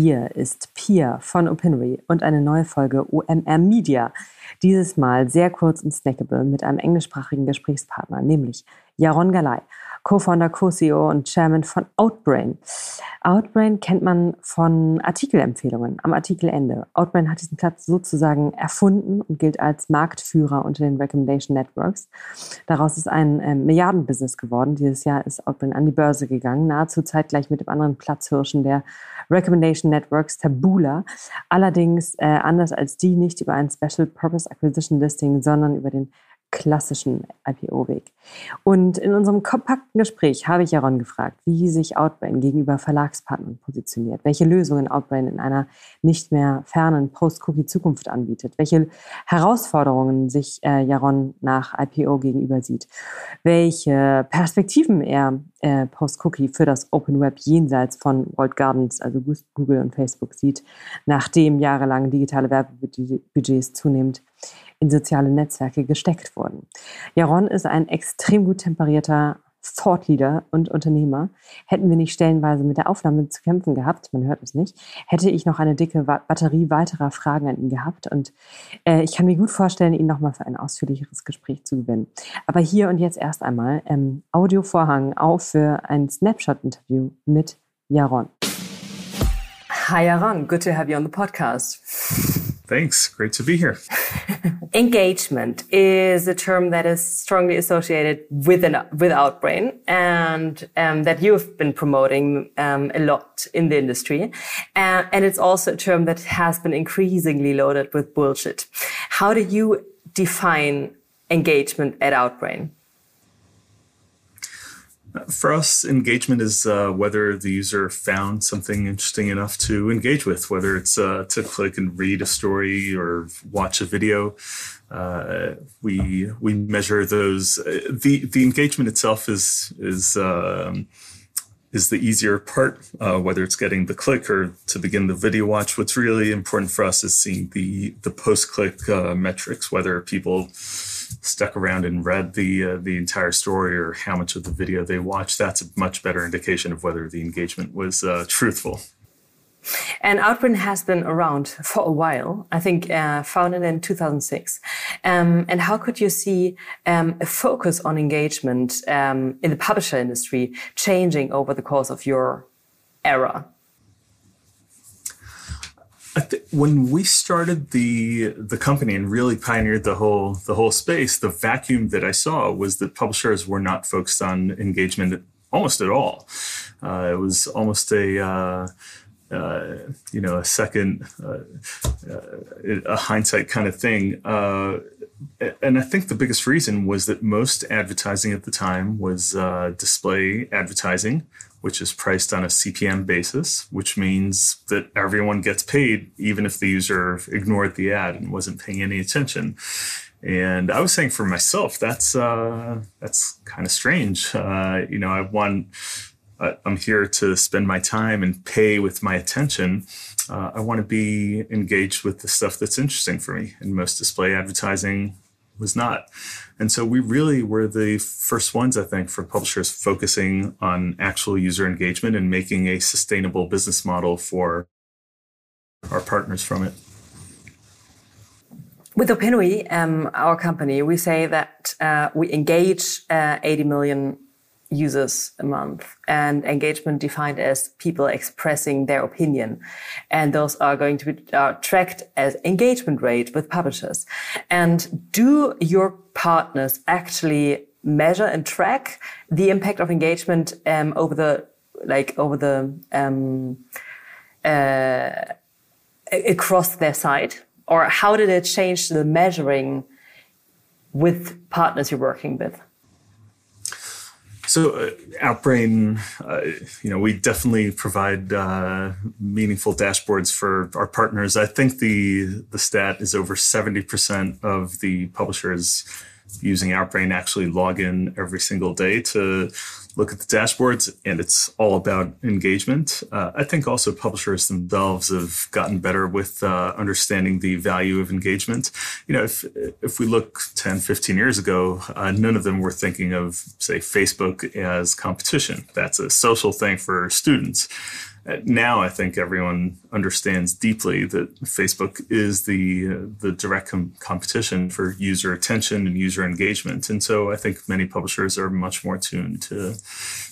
Hier ist Pia von Opinory und eine neue Folge OMR Media. Dieses Mal sehr kurz und snackable mit einem englischsprachigen Gesprächspartner, nämlich Jaron Galay. Co-Founder, Co-CEO und Chairman von Outbrain. Outbrain kennt man von Artikelempfehlungen am Artikelende. Outbrain hat diesen Platz sozusagen erfunden und gilt als Marktführer unter den Recommendation Networks. Daraus ist ein äh, Milliardenbusiness geworden. Dieses Jahr ist Outbrain an die Börse gegangen, nahezu zeitgleich mit dem anderen Platzhirschen der Recommendation Networks, Taboola. Allerdings äh, anders als die nicht über ein Special Purpose Acquisition Listing, sondern über den klassischen IPO-Weg. Und in unserem kompakten Gespräch habe ich Jaron gefragt, wie sich Outbrain gegenüber Verlagspartnern positioniert, welche Lösungen Outbrain in einer nicht mehr fernen Post-Cookie-Zukunft anbietet, welche Herausforderungen sich äh, Jaron nach IPO gegenüber sieht, welche Perspektiven er äh, Post-Cookie für das Open Web jenseits von World Gardens, also Google und Facebook sieht, nachdem jahrelang digitale Werbebudgets zunehmend in soziale Netzwerke gesteckt wurden. Jaron ist ein extrem gut temperierter Thought und Unternehmer. Hätten wir nicht stellenweise mit der Aufnahme zu kämpfen gehabt, man hört es nicht, hätte ich noch eine dicke Batterie weiterer Fragen an ihn gehabt. Und äh, ich kann mir gut vorstellen, ihn nochmal für ein ausführlicheres Gespräch zu gewinnen. Aber hier und jetzt erst einmal ähm, Audiovorhang auf für ein Snapshot-Interview mit Jaron. Hi Jaron, good to have you on the podcast. Thanks. Great to be here. Engagement is a term that is strongly associated with an with Outbrain and um, that you've been promoting um, a lot in the industry. Uh, and it's also a term that has been increasingly loaded with bullshit. How do you define engagement at Outbrain? For us, engagement is uh, whether the user found something interesting enough to engage with, whether it's uh, to click and read a story or watch a video. Uh, we we measure those. Uh, the the engagement itself is is um, is the easier part, uh, whether it's getting the click or to begin the video watch. What's really important for us is seeing the the post click uh, metrics, whether people stuck around and read the uh, the entire story or how much of the video they watched. That's a much better indication of whether the engagement was uh, truthful. And Outbrain has been around for a while, I think uh, founded in 2006. Um, and how could you see um, a focus on engagement um, in the publisher industry changing over the course of your era? When we started the the company and really pioneered the whole the whole space, the vacuum that I saw was that publishers were not focused on engagement almost at all. Uh, it was almost a uh, uh, you know a second uh, uh, a hindsight kind of thing. Uh, and I think the biggest reason was that most advertising at the time was display advertising which is priced on a CPM basis, which means that everyone gets paid, even if the user ignored the ad and wasn't paying any attention. And I was saying for myself, that's uh, that's kind of strange. Uh, you know, I want I'm here to spend my time and pay with my attention. Uh, I want to be engaged with the stuff that's interesting for me. And most display advertising was not. And so we really were the first ones, I think, for publishers focusing on actual user engagement and making a sustainable business model for our partners from it. With Opinary, um, our company, we say that uh, we engage uh, 80 million users a month and engagement defined as people expressing their opinion. And those are going to be uh, tracked as engagement rate with publishers. And do your partners actually measure and track the impact of engagement um, over the, like over the, um, uh, across their site? Or how did it change the measuring with partners you're working with? So, uh, Outbrain, uh, you know, we definitely provide uh, meaningful dashboards for our partners. I think the the stat is over seventy percent of the publishers using Outbrain actually log in every single day to look at the dashboards, and it's all about engagement. Uh, I think also publishers themselves have gotten better with uh, understanding the value of engagement. You know, if if we look 10, 15 years ago, uh, none of them were thinking of, say, Facebook as competition. That's a social thing for students. Now I think everyone understands deeply that Facebook is the uh, the direct com- competition for user attention and user engagement, and so I think many publishers are much more tuned to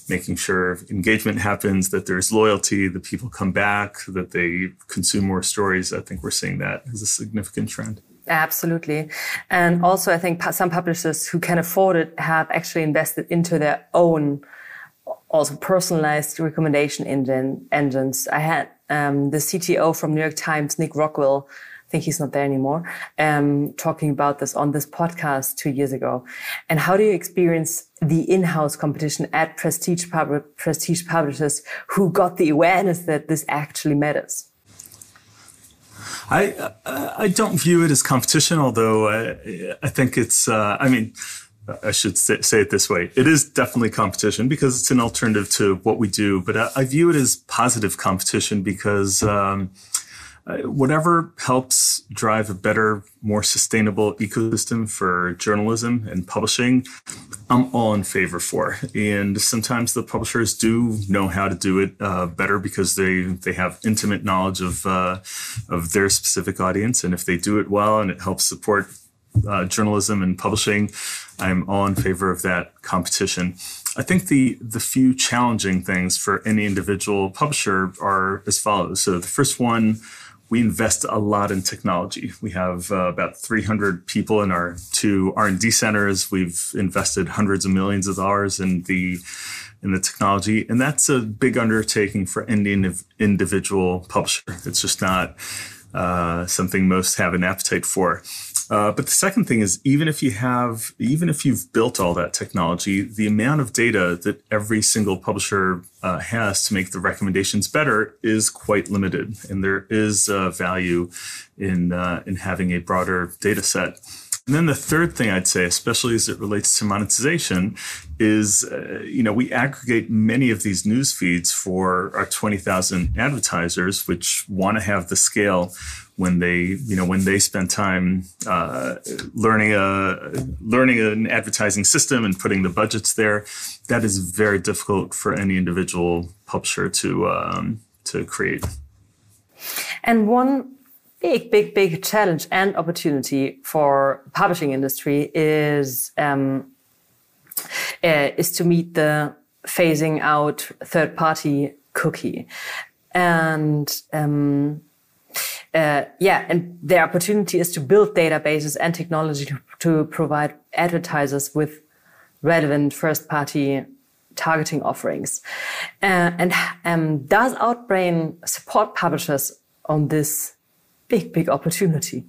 making sure engagement happens, that there's loyalty, that people come back, that they consume more stories. I think we're seeing that as a significant trend. Absolutely. And also, I think some publishers who can afford it have actually invested into their own also personalized recommendation engine, engines. I had um, the CTO from New York Times, Nick Rockwell, I think he's not there anymore, um, talking about this on this podcast two years ago. And how do you experience the in-house competition at prestige, pub prestige publishers who got the awareness that this actually matters? I I don't view it as competition, although I, I think it's. Uh, I mean, I should say, say, it this way: it is definitely competition because it's an alternative to what we do. But I, I view it as positive competition because. Um, uh, whatever helps drive a better, more sustainable ecosystem for journalism and publishing, I'm all in favor for. And sometimes the publishers do know how to do it uh, better because they they have intimate knowledge of uh, of their specific audience, and if they do it well and it helps support uh, journalism and publishing, I'm all in favor of that competition. I think the the few challenging things for any individual publisher are as follows. So the first one we invest a lot in technology. We have uh, about 300 people in our two R&D centers. We've invested hundreds of millions of dollars in the in the technology, and that's a big undertaking for any individual publisher. It's just not uh, something most have an appetite for. Uh, but the second thing is, even if you have, even if you've built all that technology, the amount of data that every single publisher uh, has to make the recommendations better is quite limited, and there is uh, value in uh, in having a broader data set. And then the third thing I'd say, especially as it relates to monetization, is uh, you know we aggregate many of these news feeds for our 20,000 advertisers, which want to have the scale when they you know when they spend time uh, learning a learning an advertising system and putting the budgets there that is very difficult for any individual publisher to um, to create. And one big big big challenge and opportunity for publishing industry is um, uh, is to meet the phasing out third party cookie. And um, uh, yeah, and the opportunity is to build databases and technology to, to provide advertisers with relevant first party targeting offerings. Uh, and um, does Outbrain support publishers on this big, big opportunity?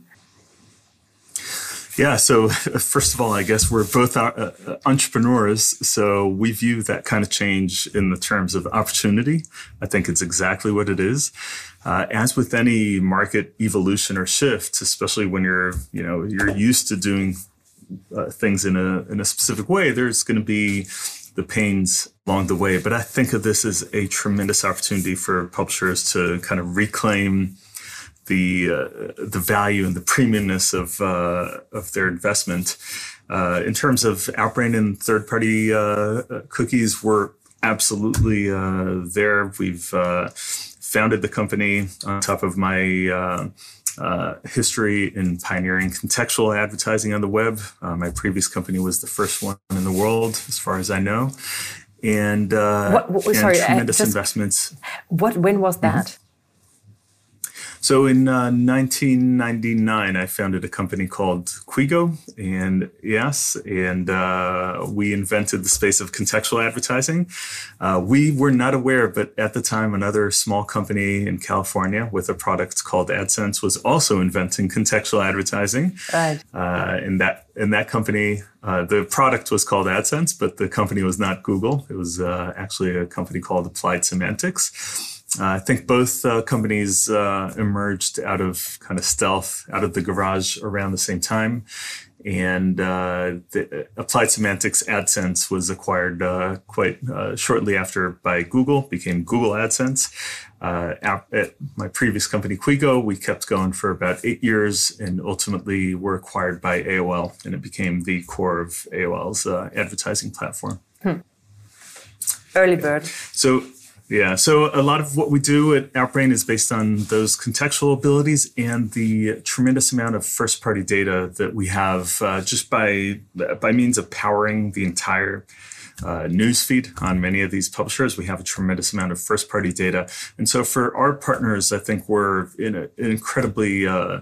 Yeah. So first of all, I guess we're both uh, uh, entrepreneurs. So we view that kind of change in the terms of opportunity. I think it's exactly what it is. Uh, as with any market evolution or shift, especially when you're, you know, you're used to doing uh, things in a in a specific way, there's going to be the pains along the way. But I think of this as a tremendous opportunity for publishers to kind of reclaim the uh, the value and the premiumness of uh, of their investment. Uh, in terms of Outbrain and third party uh, cookies, we're absolutely uh, there. We've uh, founded the company on top of my. history in pioneering contextual advertising on the web. my previous company was the first one in the world, as far as I know, and, what, what, sorry, tremendous just, investments. What? When was that? So in uh, 1999, I founded a company called Quigo, and yes, and uh, we invented the space of contextual advertising. Uh, we were not aware, but at the time, another small company in California with a product called AdSense was also inventing contextual advertising. Right. Uh, in that in that company, uh, the product was called AdSense, but the company was not Google. It was uh, actually a company called Applied Semantics. Uh, I think both uh, companies uh, emerged out of kind of stealth, out of the garage around the same time. And uh, the Applied Semantics AdSense was acquired uh, quite uh, shortly after by Google, became Google AdSense. at my previous company, Quigo, we kept going for about eight years and ultimately were acquired by AOL, and it became the core of AOL's advertising platform. Hmm. Early bird. So Yeah. So a lot of what we do at Outbrain is based on those contextual abilities and the tremendous amount of first party data that we have uh, just by by means of powering the entire uh, newsfeed on many of these publishers. We have a tremendous amount of first party data. And so for our partners, I think we're in a, an incredibly uh,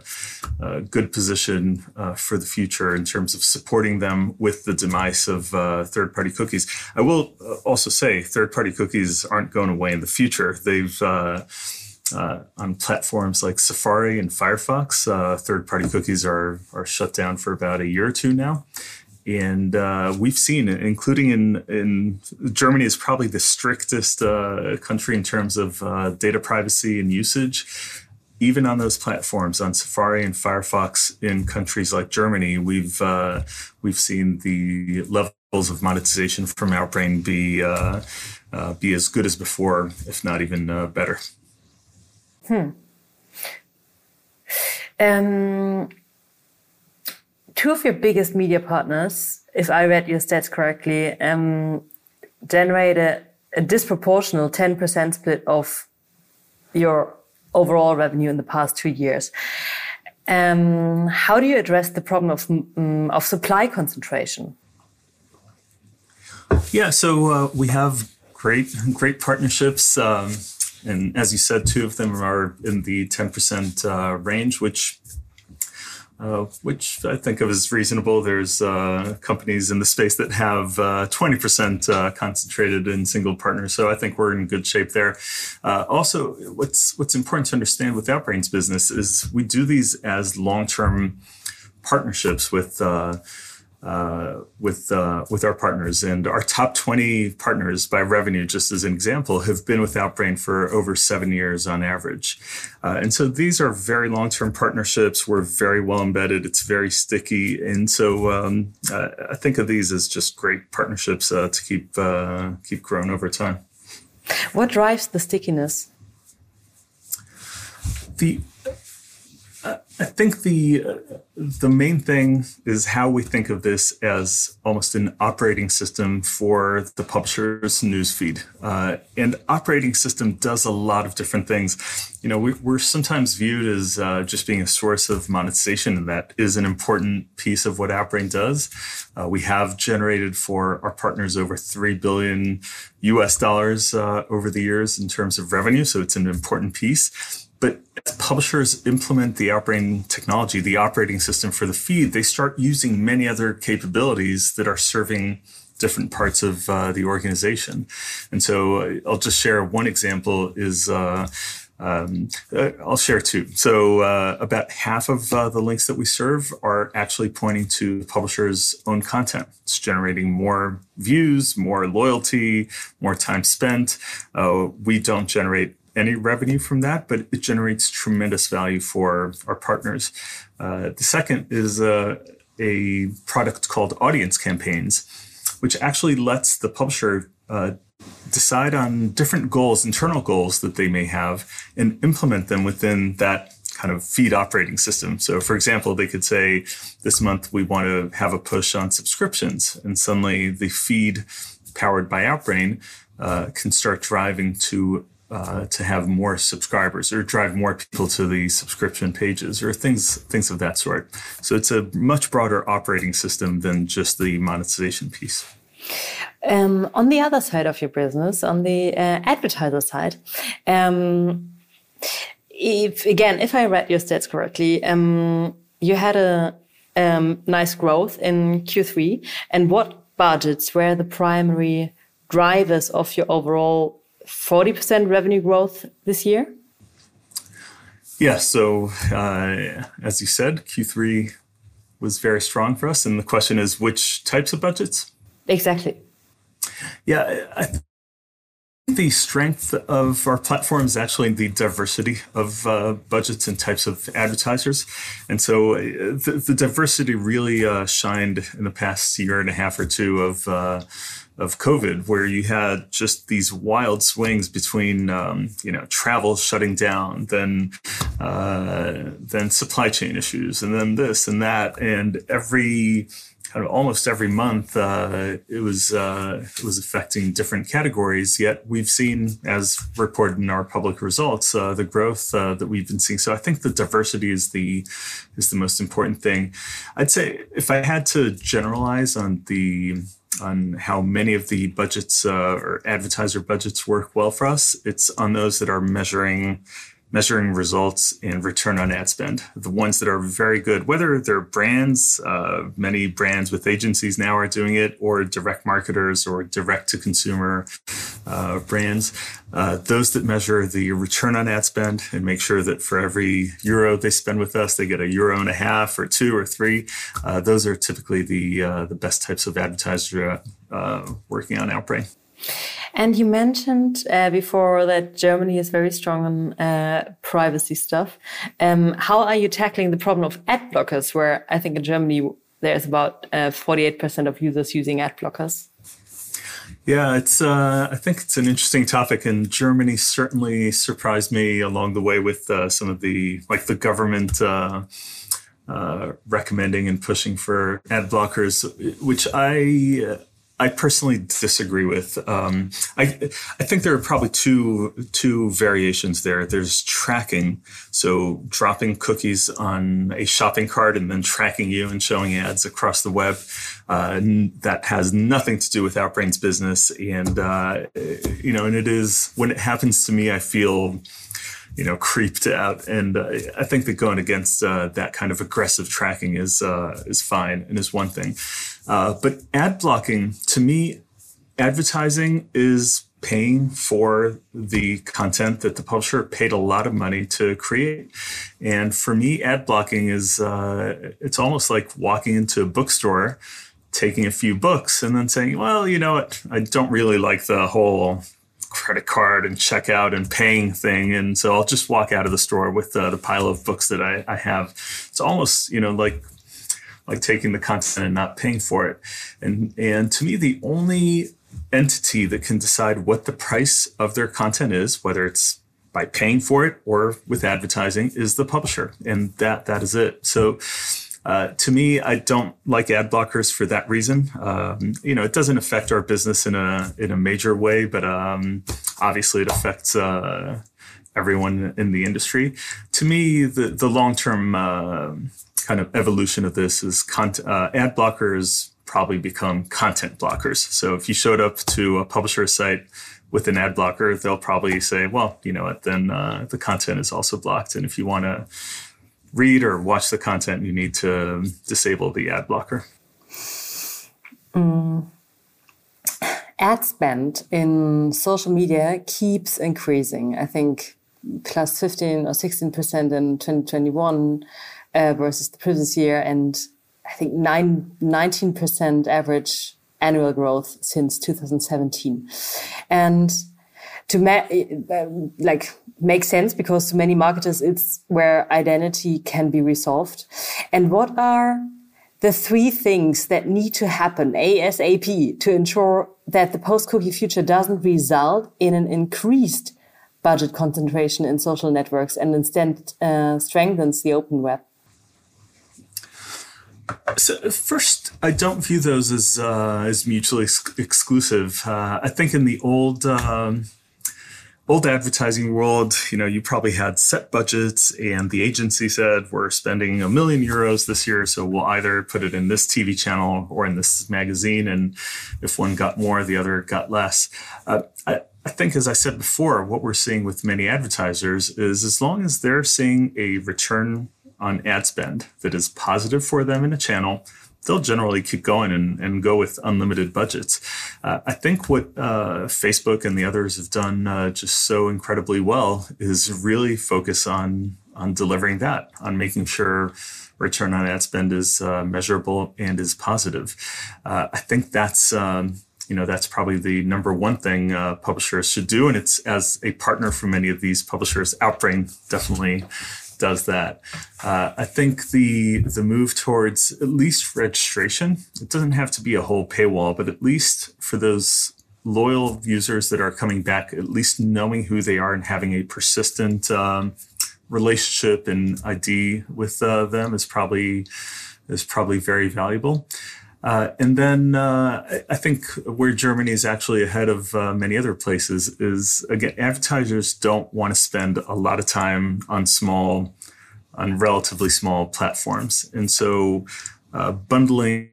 uh, good position uh, for the future in terms of supporting them with the demise of uh, third party cookies. I will uh, also say third party cookies aren't going away in the future. They've uh, on platforms like Safari and Firefox, uh, third-party cookies are are shut down for about a year or two now, and uh, we've seen, including in in Germany, is probably the strictest uh, country in terms of uh, data privacy and usage. Even on those platforms, on Safari and Firefox, in countries like Germany, we've uh, we've seen the levels of monetization from Outbrain be uh, uh, be as good as before, if not even better. Hmm. Um two of your biggest media partners, if I read your stats correctly, um, generate a, a disproportional 10% split of your overall revenue in the past two years. Um, how do you address the problem of, um, of supply concentration? Yeah, so uh, we have great great partnerships, um, and as you said, two of them are in the ten percent uh, range, which uh, which I think of as reasonable. There's uh, companies in the space that have uh, 20% uh, concentrated in single partners, so I think we're in good shape there. Uh, also, what's what's important to understand with Outbrain's business is we do these as long-term partnerships with uh, with uh, with our partners. And our top 20 partners by revenue, just as an example, have been with Outbrain for over seven years on average. Uh, and so these are very long term partnerships. We're very well embedded. It's very sticky. And so um, I think of these as just great partnerships uh, to keep uh, keep growing over time. What drives the stickiness? The I think the uh, the main thing is how we think of this as almost an operating system for the publisher's newsfeed. Uh, and operating system does a lot of different things. You know, we, are sometimes viewed as uh, just being a source of monetization, and that is an important piece of what Outbrain does. Uh, we have generated for our partners over three billion U.S. dollars uh, over the years in terms of revenue, so it's an important piece but as publishers implement the operating technology, the operating system for the feed, they start using many other capabilities that are serving different parts of uh, the organization. And so uh, I'll just share one example is uh, um, uh, I'll share two. So uh, about half of uh, the links that we serve are actually pointing to the publisher's own content. It's generating more views, more loyalty, more time spent. we don't generate any revenue from that, but it generates tremendous value for our partners. Uh, the second is a, a, product called Audience Campaigns, which actually lets the publisher uh, decide on different goals, internal goals that they may have, and implement them within that kind of feed operating system. So, for example, they could say, this month we want to have a push on subscriptions, and suddenly the feed powered by Outbrain uh, can start driving to uh, to have more subscribers or drive more people to the subscription pages or things things of that sort. So it's a much broader operating system than just the monetization piece. Um, on the other side of your business, on the uh, advertiser side, um, if again, if I read your stats correctly, um, you had a um, nice growth in Q3. And what budgets were the primary drivers of your overall 40% revenue growth this year? Yeah, so uh, as you said, Q3 was very strong for us. And the question is which types of budgets? Exactly. Yeah, I think the strength of our platform is actually the diversity of uh, budgets and types of advertisers. And so uh, the, the diversity really uh, shined in the past year and a half or two of uh, of COVID, where you had just these wild swings between, um, you know, travel shutting down, then, uh, then supply chain issues, and then this and that, and every kind of almost every month uh, it was uh, it was affecting different categories. Yet we've seen, as reported in our public results, uh, the growth uh, that we've been seeing. So I think the diversity is the is the most important thing. I'd say if I had to generalize on the on how many of the budgets uh, or advertiser budgets work well for us, it's on those that are measuring measuring results and return on ad spend. The ones that are very good, whether they're brands, uh, many brands with agencies now are doing it, or direct marketers or direct to consumer uh, brands. Uh, those that measure the return on ad spend and make sure that for every euro they spend with us, they get a euro and a half or two or three. Uh, those are typically the uh, the best types of advertiser uh, working on Outbrain. And you mentioned uh, before that Germany is very strong on uh, privacy stuff. Um, how are you tackling the problem of ad blockers, where I think in Germany there's about 48% uh, of users using ad blockers? Yeah, it's. Uh, I think it's an interesting topic, and Germany certainly surprised me along the way with uh, some of the like the government uh, uh recommending and pushing for ad blockers, which I I personally disagree with. Um, I I think there are probably two two variations there. There's tracking, so dropping cookies on a shopping cart and then tracking you and showing ads across the web. Uh, that has nothing to do with Outbrain's business, and uh, you know, and it is when it happens to me, I feel you know, creeped out. And uh, I think that going against uh, that kind of aggressive tracking is uh, is fine and is one thing. Uh, but ad blocking, to me, advertising is paying for the content that the publisher paid a lot of money to create. And for me, ad blocking is uh, it's almost like walking into a bookstore, taking a few books, and then saying, "Well, you know what? I don't really like the whole." credit card and checkout and paying thing and so i'll just walk out of the store with uh, the pile of books that I, I have it's almost you know like like taking the content and not paying for it. And and to me, the only entity that can decide what the price of their content is, whether it's by paying for it or with advertising, is the publisher, and that that is it. So. Uh, to me, I don't like ad blockers for that reason. Um, you know, it doesn't affect our business in a in a major way, but um, obviously it affects uh, everyone in the industry. To me, the the long term uh, kind of evolution of this is uh, ad blockers probably become content blockers. So if you showed up to a publisher site with an ad blocker, they'll probably say, well, you know what, then uh, the content is also blocked. And if you want to read or watch the content, you need to disable the ad blocker. Mm. Ad spend in social media keeps increasing. I think plus 15 or 16% in 2021 uh, versus the previous year, and I think nine, 19% average annual growth since 2017. And to ma- uh, like make sense because to many marketers it's where identity can be resolved. And what are the three things that need to happen ASAP to ensure that the post-cookie future doesn't result in an increased budget concentration in social networks and instead uh, strengthens the open web? So first, I don't view those as uh, as mutually ex- exclusive. Uh, I think in the old um, old advertising world, you know, you probably had set budgets, and the agency said we're spending a million euros this year, so we'll either put it in this TV channel or in this magazine, and if one got more, the other got less. Uh, I, I think, as I said before, what we're seeing with many advertisers is as long as they're seeing a return on ad spend that is positive for them in a channel, they'll generally keep going and, and go with unlimited budgets. Uh, I think what uh, Facebook and the others have done uh, just so incredibly well is really focus on on delivering that, on making sure return on ad spend is uh, measurable and is positive. Uh, I think that's. Um, you know that's probably the number one thing uh, publishers should do and it's as a partner for many of these publishers outbrain definitely does that. Uh, I think the the move towards at least registration. It doesn't have to be a whole paywall, but at least for those loyal users that are coming back, at least knowing who they are and having a persistent um, relationship and ID with uh, them is probably is probably very valuable. Uh, and then uh, I think where Germany is actually ahead of uh, many other places is again, advertisers don't want to spend a lot of time on small, on relatively small platforms. And so uh, bundling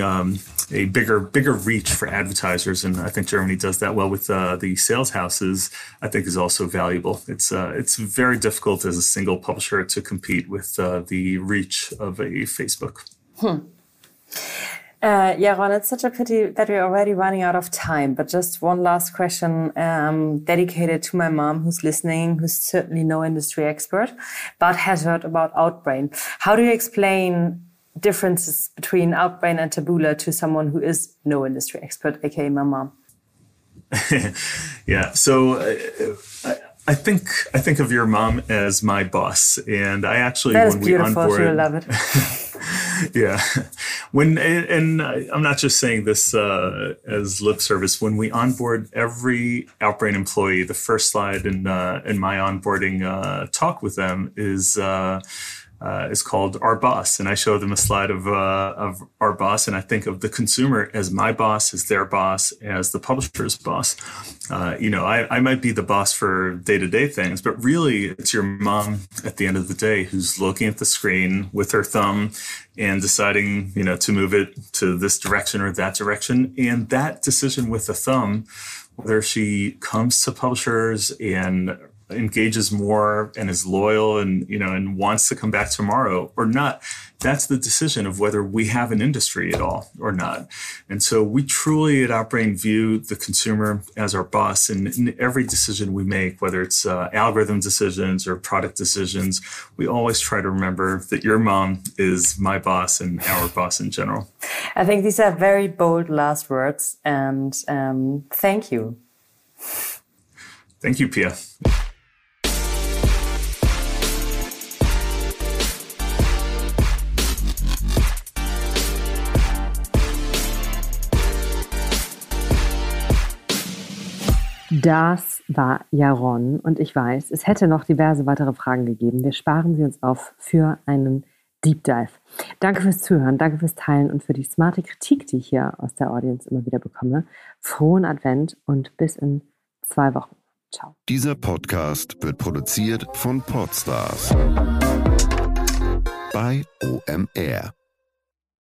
um, a bigger bigger reach for advertisers, and I think Germany does that well with uh, the sales houses. I think is also valuable. It's uh, it's very difficult as a single publisher to compete with uh, the reach of a Facebook. Hmm. Uh, yeah, Ron, it's such a pity that we're already running out of time. But just one last question um, dedicated to my mom who's listening, who's certainly no industry expert, but has heard about Outbrain. How do you explain differences between Outbrain and Taboola to someone who is no industry expert, aka my mom? yeah, so uh, I, think I think of your mom as my boss, and I actually that when we onboarded, love it. yeah, when and I'm not just saying this uh, as lip service. When we onboard every Outbrain employee, the first slide in uh, in my onboarding uh, talk with them is uh, is called Our Boss, and I show them a slide of uh, of Our Boss, and I think of the consumer as my boss, as their boss, as the publisher's boss. Uh, you know, I, I might be the boss for day to day things, but really, it's your mom at the end of the day who's looking at the screen with her thumb and deciding, you know, to move it to this direction or that direction, and that decision with the thumb whether she comes to publishers and engages more and is loyal and you know and wants to come back tomorrow or not that's the decision of whether we have an industry at all or not. And so we truly at outbrain view the consumer as our boss and in every decision we make whether it's uh, algorithm decisions or product decisions. We always try to remember that your mom is my boss and our boss in general. I think these are very bold last words and um, thank you. Thank you pia Das war Jaron und ich weiß, es hätte noch diverse weitere Fragen gegeben. Wir sparen sie uns auf für einen Deep Dive. Danke fürs Zuhören, danke fürs Teilen und für die smarte Kritik, die ich hier aus der Audience immer wieder bekomme. Frohen Advent und bis in zwei Wochen. Ciao. Dieser Podcast wird produziert von Podstars bei OMR.